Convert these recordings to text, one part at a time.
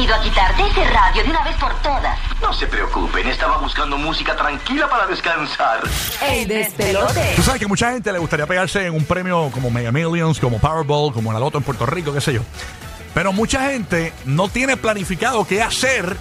venido a quitarte ese radio de una vez por todas. No se preocupen, estaba buscando música tranquila para descansar. ¡Ey, despelote! Tú sabes que mucha gente le gustaría pegarse en un premio como Mega Millions, como Powerball, como la Loto en Puerto Rico, qué sé yo. Pero mucha gente no tiene planificado qué hacer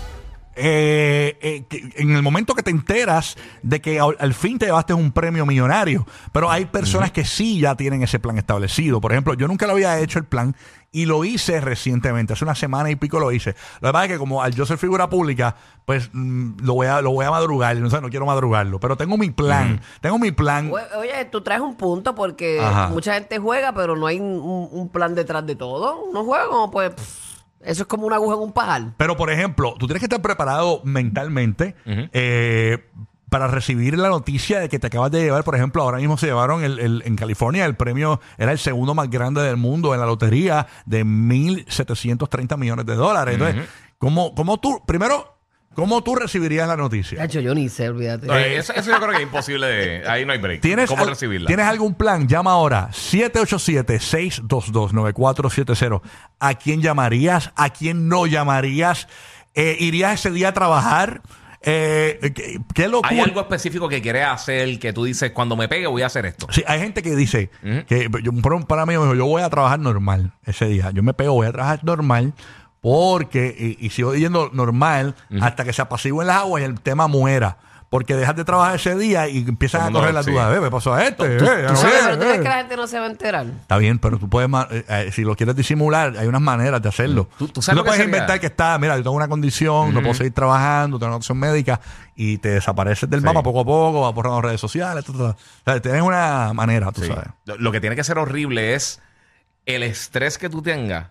eh, eh, en el momento que te enteras de que al, al fin te llevaste un premio millonario. Pero hay personas que sí ya tienen ese plan establecido. Por ejemplo, yo nunca lo había hecho el plan y lo hice recientemente. Hace una semana y pico lo hice. Lo que pasa es que como al yo ser figura pública, pues mm, lo, voy a, lo voy a madrugar. No, sé, no quiero madrugarlo. Pero tengo mi plan. Tengo mi plan. Oye, tú traes un punto porque Ajá. mucha gente juega, pero no hay un, un plan detrás de todo. No juega como pues. pff, eso es como una aguja en un pajar. Pero, por ejemplo, tú tienes que estar preparado mentalmente eh, para recibir la noticia de que te acabas de llevar, por ejemplo, ahora mismo se llevaron el, el- en California el premio, era el segundo más grande del mundo en la lotería de 1.730 millones de dólares. Entonces, ¿cómo, cómo tú, primero, cómo tú recibirías la noticia? Cacho, yo ni sé, olvídate. No, eso, eso yo creo que es imposible de. Ahí no hay break. ¿Tienes, ¿Cómo al- recibirla? ¿Tienes algún plan? Llama ahora 787-622-9470. ¿A quién llamarías? ¿A quién no llamarías? Eh, ¿Irías ese día a trabajar? Eh, ¿qué, qué locura? ¿Hay algo específico que quieres hacer que tú dices, cuando me pegue voy a hacer esto? Sí, hay gente que dice que yo, un para mí me dijo, yo voy a trabajar normal ese día. Yo me pego, voy a trabajar normal porque y, y sigo yendo normal hasta que se apacigüen las aguas y el tema muera. Porque dejas de trabajar ese día y empiezan a Todo el mundo, correr las sí. dudas. "Eh, me pasó a este. eh, ¿Tú no sabes, pero tú crees eh". que la gente no se va a enterar? Está bien, pero tú puedes, ma- eh, eh, si lo quieres disimular, hay unas maneras de hacerlo. Tú- sabes no lo que puedes sería- inventar que está, mira, yo tengo una condición, no puedo seguir trabajando, tengo una condición médica y te desapareces del Sí. mapa poco a poco, vas borrando redes sociales, ta, ta, ta. O sea, tienes una manera, tú Sí. sabes. Lo, lo que tiene que ser horrible es el estrés que tú tengas.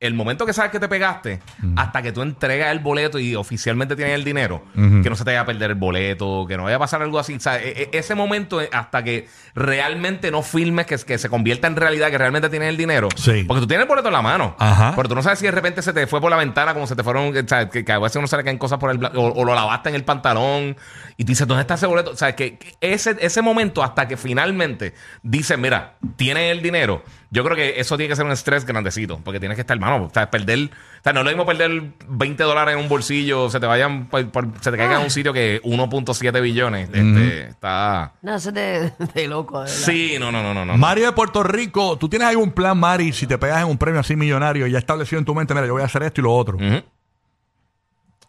El momento que sabes que te pegaste, hasta que tú entregas el boleto y oficialmente tienes el dinero, que no se te vaya a perder el boleto, que no vaya a pasar algo así. O sea, e- e- ese momento, eh, hasta que realmente no filmes, que, que se convierta en realidad, que realmente tienes el dinero. Sí. Porque tú tienes el boleto en la mano. Ajá. Pero tú no sabes si de repente se te fue por la ventana, como se te fueron, o sea, que, que a veces uno se le caen cosas por el o, o lo lavaste en el pantalón y tú dices, ¿dónde está ese boleto? O sea, que, que ese, ese momento hasta que finalmente dicen, mira, tienes el dinero. Yo creo que eso tiene que ser un estrés grandecito, porque tienes que estar, mano, o sea, perder, o sea, no es lo mismo perder 20 dólares en un bolsillo, se te vayan, por- por- se te caiga en un sitio que 1.7 billones. Este, está... No, eso es de, de loco, de verdad. Sí, no, no, no, no. no. Mari de Puerto Rico, ¿tú tienes algún plan, Mari, si te pegas en un premio así millonario y ya establecido en tu mente, mira, yo voy a hacer esto y lo otro? Ujú.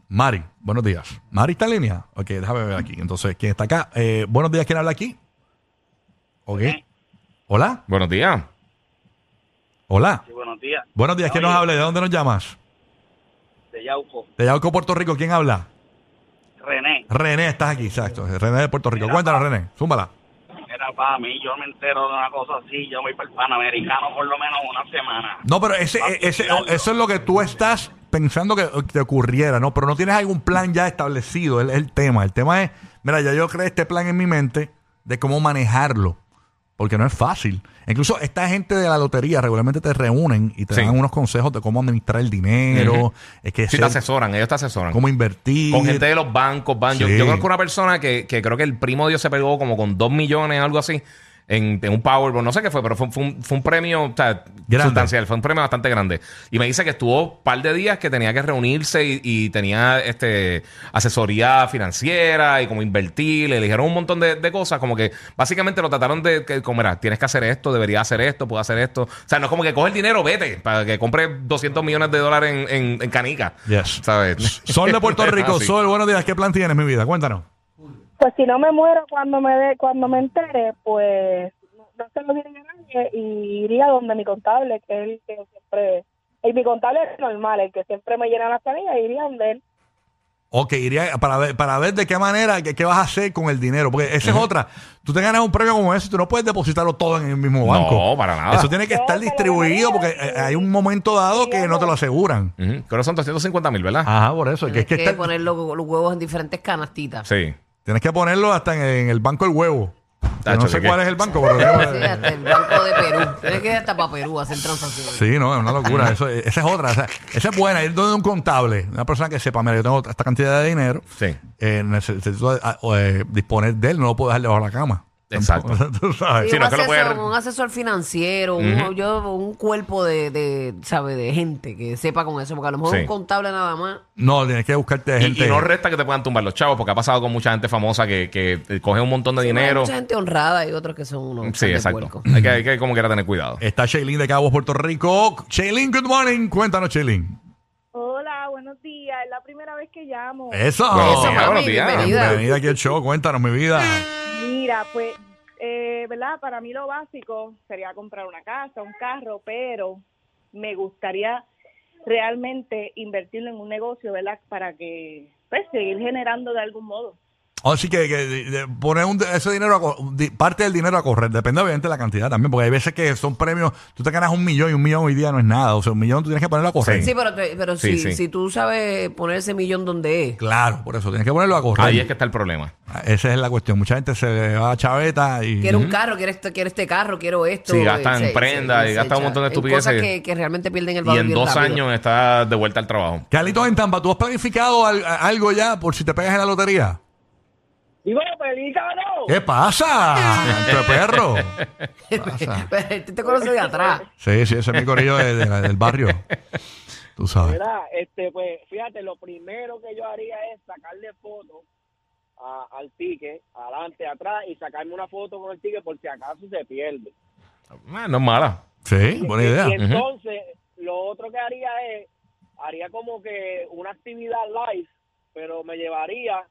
Mari, buenos días. ¿Mari está en línea? Ok, déjame ver aquí. Entonces, ¿quién está acá? Eh, buenos días, ¿quién habla aquí? Ok. Hola, Buenos días. Hola. Sí, buenos días. Buenos días, ¿quién nos habla? ¿De dónde nos llamas? De Yauco. De Yauco, Puerto Rico, ¿quién habla? René. René, estás aquí, exacto. René de Puerto Rico. Cuéntanos, René, zúmbala. Era para mí, yo me entero de una cosa así, yo voy para el Panamericano por lo menos una semana. No, pero ese, ese, eso es lo que tú estás pensando que te ocurriera, ¿no? Pero no tienes algún plan ya establecido, es el tema. El tema es, mira, ya yo creé este plan en mi mente de cómo manejarlo, porque no es fácil. Incluso esta gente de la lotería regularmente te reúnen y te Sí. dan unos consejos de cómo administrar el dinero, Ujú. es que Sí, ser- te asesoran, ellos te asesoran. cómo invertir. Con gente de los bancos, van. Yo, Sí. yo conozco una persona que, que creo que el primo de Dios se pegó como con dos millones, algo así, en, en un Powerball, no sé qué fue, pero fue, fue un, fue un premio o sea, Grande. sustancial, fue un premio bastante grande. Y me dice que estuvo un par de días que tenía que reunirse y, y tenía este asesoría financiera y como invertir, le dijeron un montón de, de cosas, como que básicamente lo trataron de, que, como era, tienes que hacer esto, deberías hacer esto, puedo hacer esto. O sea, no es como que coge el dinero, vete, para que compre 200 millones de dólares en, en, en canica. Yes. ¿Sabes? Sol de Puerto Rico. Sol, buenos días, ¿qué plan tienes, mi vida? Cuéntanos. Pues si no me muero cuando me de, cuando me entere, pues no se lo diré a nadie y iría donde mi contable, que es el que siempre... Y mi contable es normal, el que siempre me llena las planillas, iría donde él. Ok, iría para ver, para ver de qué manera, qué, qué vas a hacer con el dinero. Porque esa es otra. Tú te ganas un premio como ese, tú no puedes depositarlo todo en el mismo banco. No, para nada. Eso tiene que No, estar pero distribuido la porque eh, hay un momento dado que no te lo aseguran. Ujú. Creo que son 250 mil, ¿verdad? Ajá, por eso. Que es Tienes que que, estar- poner los, los huevos en diferentes canastitas. Sí. Tienes que ponerlo hasta en, en el banco del huevo. Tacho, no sé cuál es el banco, pero Sí, hasta el Banco de Perú. Tienes que ir hasta para Perú a hacer transacciones. Sí, no, es una locura. Eso, esa es otra. Esa, esa es buena. Ir donde un contable, una persona que sepa, mira, yo tengo esta cantidad de dinero, Sí. eh, necesito ah, o, eh, disponer de él, no lo puedo dejar debajo de la cama. Exacto. Tú sabes. Sí, Sí, no un, es que lo puede asesor, un asesor financiero, un, yo, un cuerpo de, de, ¿sabe? de gente que sepa con eso, porque a lo mejor Sí. un contable nada más. No, tienes que buscarte Y, gente. y no resta que te puedan tumbar los chavos, porque ha pasado con mucha gente famosa que, que coge un montón de dinero. Hay mucha gente honrada y otros que son unos. Sí, exacto. Hay que, hay que como quiera tener cuidado. Está Shailene de Cabo, Puerto Rico. Shailene, good morning. Cuéntanos, Shailene. Hola, buenos días. Es la primera vez que llamo. Eso. Días, buenos días. bienvenida. Bienvenida aquí al show. Cuéntanos, mi vida. Mira, pues, eh, ¿verdad? Para mí lo básico sería comprar una casa, un carro, pero me gustaría realmente invertirlo en un negocio, ¿verdad? Para que, pues, seguir generando de algún modo. Así que, que de- de poner un- ese dinero, a co- di- parte del dinero a correr, depende obviamente de la cantidad también, porque hay veces que son premios, tú te ganas un millón y un millón hoy día no es nada, o sea, un millón tú tienes que ponerlo a correr. Sí, pero, te- pero Sí, si, sí. si tú sabes poner ese millón donde es. Claro, por eso tienes que ponerlo a correr. Ahí es que está el problema. Esa es la cuestión. Mucha gente se va a chaveta y. Quiero un carro, quiero este, quiero este carro, quiero esto. Sí, gastan eh, en prenda y gastan un montón de en estupideces. Cosas que, que realmente pierden el Y valor. en bien dos rápido. años está de vuelta al trabajo. Carlitos en Tampa, ¿tú has planificado al- algo ya por si te pegas en la lotería? Digo, pelícano. ¿Qué pasa? De perro. ¿Qué pasa? Pero este te conoce de atrás. Sí, sí, ese es mi corillo de- de la- del barrio. Tú sabes. Mira, este, pues, fíjate, lo primero que yo haría es sacarle foto a- al ticket, adelante, atrás, y sacarme una foto con el ticket por si acaso se pierde. Eh, no es mala. Sí, buena idea. Y entonces, lo otro que haría es, haría como que una actividad live, pero me llevaría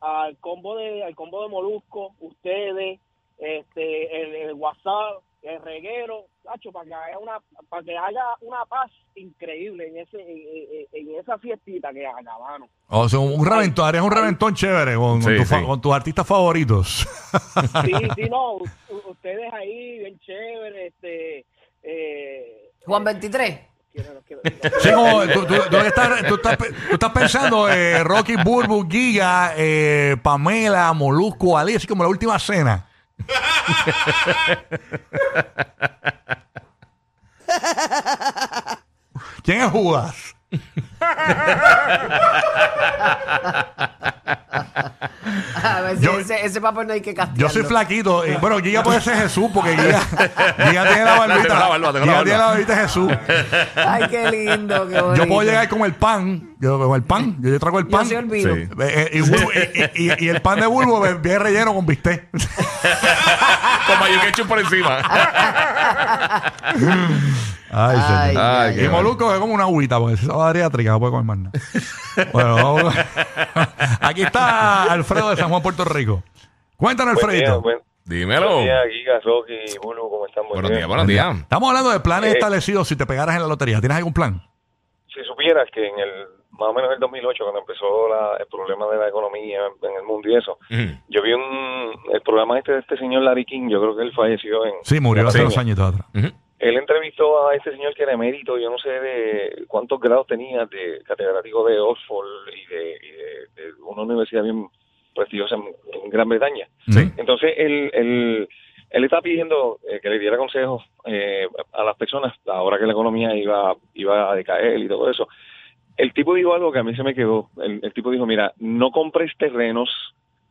al combo de, al combo de Molusco, ustedes, este, el, el WhatsApp, el reguero, Nacho, para que haga una, para que haga una paz increíble en ese, en, en- en esa fiestita que acabaron. O sea, un reventón, harías un reventón chévere con, con Sí, tu fa- sí. con tus artistas favoritos. Sí, sí, no, u- ustedes ahí, bien chévere, este, eh, Juan 23. Quiero- los quiero- Sí, como tú, tú- tú estás, tú estás tú estás pensando eh, Rocky Burbu, Giga, eh, Pamela, Molusco, Ali, así como la última cena. ¿Quién es Judas? A ver, Yo- ese, ese papel no hay que castigarlo. Yo soy flaquito. y, bueno, Giga puede ser Jesús porque Giga, Giga tiene la barbita. Tengo la barba, tengo la Giga barba. tiene la barbita de Jesús. Ay, qué lindo, qué Yo puedo llegar con el pan. Yo con el pan. Yo, yo traigo el Yo pan. soy el vino. Sí. Eh, eh, y, Bulbo- y- y- y- y el pan de bulbo bien relleno con bistec. Con mayo ketchup por encima. Ay, Ay, señor. ay, y qué Molusco es como una agüita, porque si esa bariátrica no puede comer más nada. bueno, vamos. Aquí está Alfredo de San Juan, Puerto Rico. Cuéntanos, Alfredito. buen, Dímelo. buen día, Giga, Rocky, Bulu, ¿cómo están? Buen Buenos día. días, buenos días. Estamos hablando de planes Eh. establecidos si te pegaras en la lotería. ¿Tienes algún plan? Si supieras que en el, más o menos en el 2008, cuando empezó la- el problema de la economía en el mundo y eso, yo vi un, el programa este de este señor Larry King, yo creo que él falleció en... Sí, murió en hace dos añitos atrás. Ujú. Él entrevistó a este señor que era emérito, yo no sé de cuántos grados tenía de catedrático de Oxford y de, y de- de una universidad bien prestigiosa en, Gran Bretaña. Sí. Entonces, él, él, él está pidiendo eh, que le diera consejos eh, a las personas ahora que la economía iba, iba a decaer y todo eso. El tipo dijo algo que a mí se me quedó. El, el tipo dijo, mira, no compres terrenos,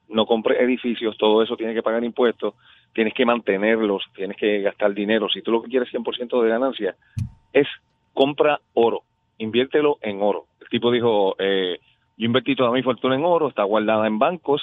no compres edificios, todo eso tiene que pagar impuestos, tienes que mantenerlos, tienes que gastar dinero. Si tú lo que quieres 100% de ganancia, es compra oro, inviértelo en oro. El tipo dijo, eh, yo invertí toda mi fortuna en oro, está guardada en bancos,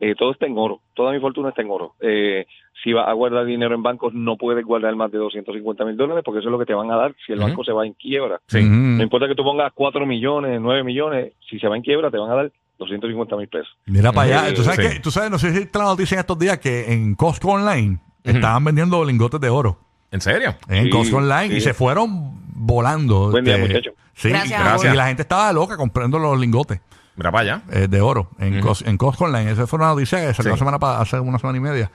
eh, todo está en oro, toda mi fortuna está en oro. Eh, si vas a guardar dinero en bancos, no puedes guardar más de 250 mil dólares porque eso es lo que te van a dar si el banco se va en quiebra. Sí. No importa que tú pongas 4 millones, 9 millones, si se va en quiebra te van a dar 250 mil pesos. Mira para allá. Sí, ¿Tú sabes, sí. que, tú sabes, no sé si viste la noticia en estos días que en Costco Online estaban vendiendo lingotes de oro. ¿En serio? En Sí, Costco Online y se fueron volando. Buen día, este, muchacho. Sí, Gracias, y- Gracias. y la gente estaba loca comprando los lingotes Mira para allá. eh, de oro en, Cos- en Costco Online. Esa fue una noticia que salió Sí. la semana pa- hace una semana y media.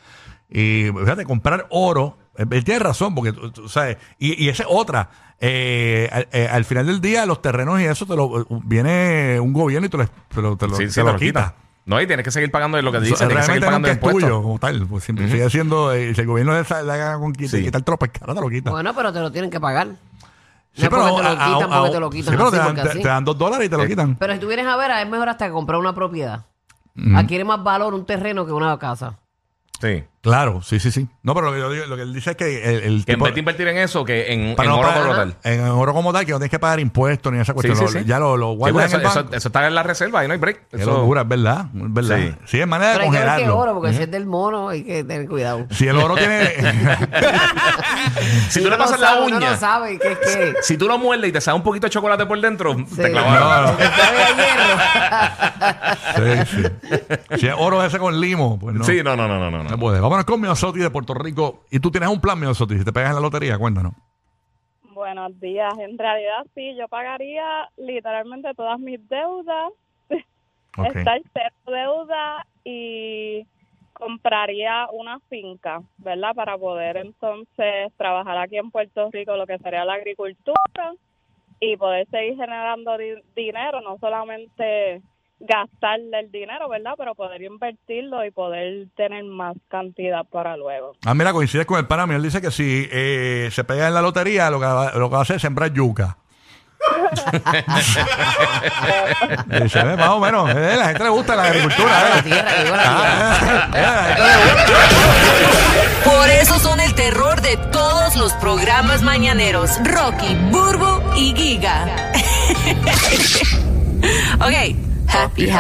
Y fíjate, comprar oro, eh, él tiene razón, porque tú, tú sabes, y, y esa es otra. Eh, al, eh, al final del día, los terrenos y eso, te lo viene un gobierno y te lo, te lo, te lo- Sí, te quita. quita. No, y tienes que seguir pagando lo que te dicen, tienes que seguir realmente pagando es tuyo como tal. Pues siempre sigue siendo, eh, si el gobierno le haga con quita, Sí. quitar tropas, cara te lo quita. Bueno, pero te lo tienen que pagar. Sí, no porque te lo a- quitan, a- porque te lo quitan sí, pero así, te, dan, porque te- así. te dan dos dólares y te lo Eh, quitan. Pero si tú vienes a ver, es mejor hasta que comprar una propiedad. Adquiere más valor un terreno que una casa. Sí. Claro, sí, sí, sí. No, pero lo que, yo digo- lo que él dice es que el, el Que en tipo- vez de invertir en eso, que en, en para no oro pagar- como tal. En oro como tal, que no tienes que pagar impuestos ni esa cuestión. Sí, Lo- sí, sí. Ya lo, lo Sí, guardas pues en el eso, banco. eso- eso está en la reserva y no hay break. Qué Eso- locura, es verdad. Es verdad. Sí. Sí, es manera de Pero hay que ver qué congelarlo. oro, porque si es del mono hay que tener cuidado. Si el oro tiene. Si tú le pasas no la sabe, uno uña, no sabe qué es qué. si tú lo muerdes y te sale un poquito de chocolate por dentro, Sí. te clavaron. No, no. Sabe a hierro. Sí, sí. Si es oro ese con limo, pues no. Sí, no, no, no, no, no. No no. puede. Vámonos con Miosotti de Puerto Rico. Y tú tienes un plan, Miosotti. Si te pegas en la lotería, cuéntanos. Buenos días. En realidad sí, yo pagaría literalmente todas mis deudas, Ok. estar cero deuda y compraría una finca, ¿verdad? Para poder entonces trabajar aquí en Puerto Rico lo que sería la agricultura y poder seguir generando di- dinero, no solamente gastarle el dinero, ¿verdad? Pero poder invertirlo y poder tener más cantidad para luego. Ah, mira, coincides con el pana mío. Él dice que si eh, se pega en la lotería, lo que, va, lo que va a hacer es sembrar yuca. Dice, "Ve, más o menos. eh, a la gente le gusta la agricultura. La eh. tierra. Ah, eh, gusta. Por eso son el terror de todos los programas mañaneros. Rocky, Burbo y Giga. ok, happy Halloween.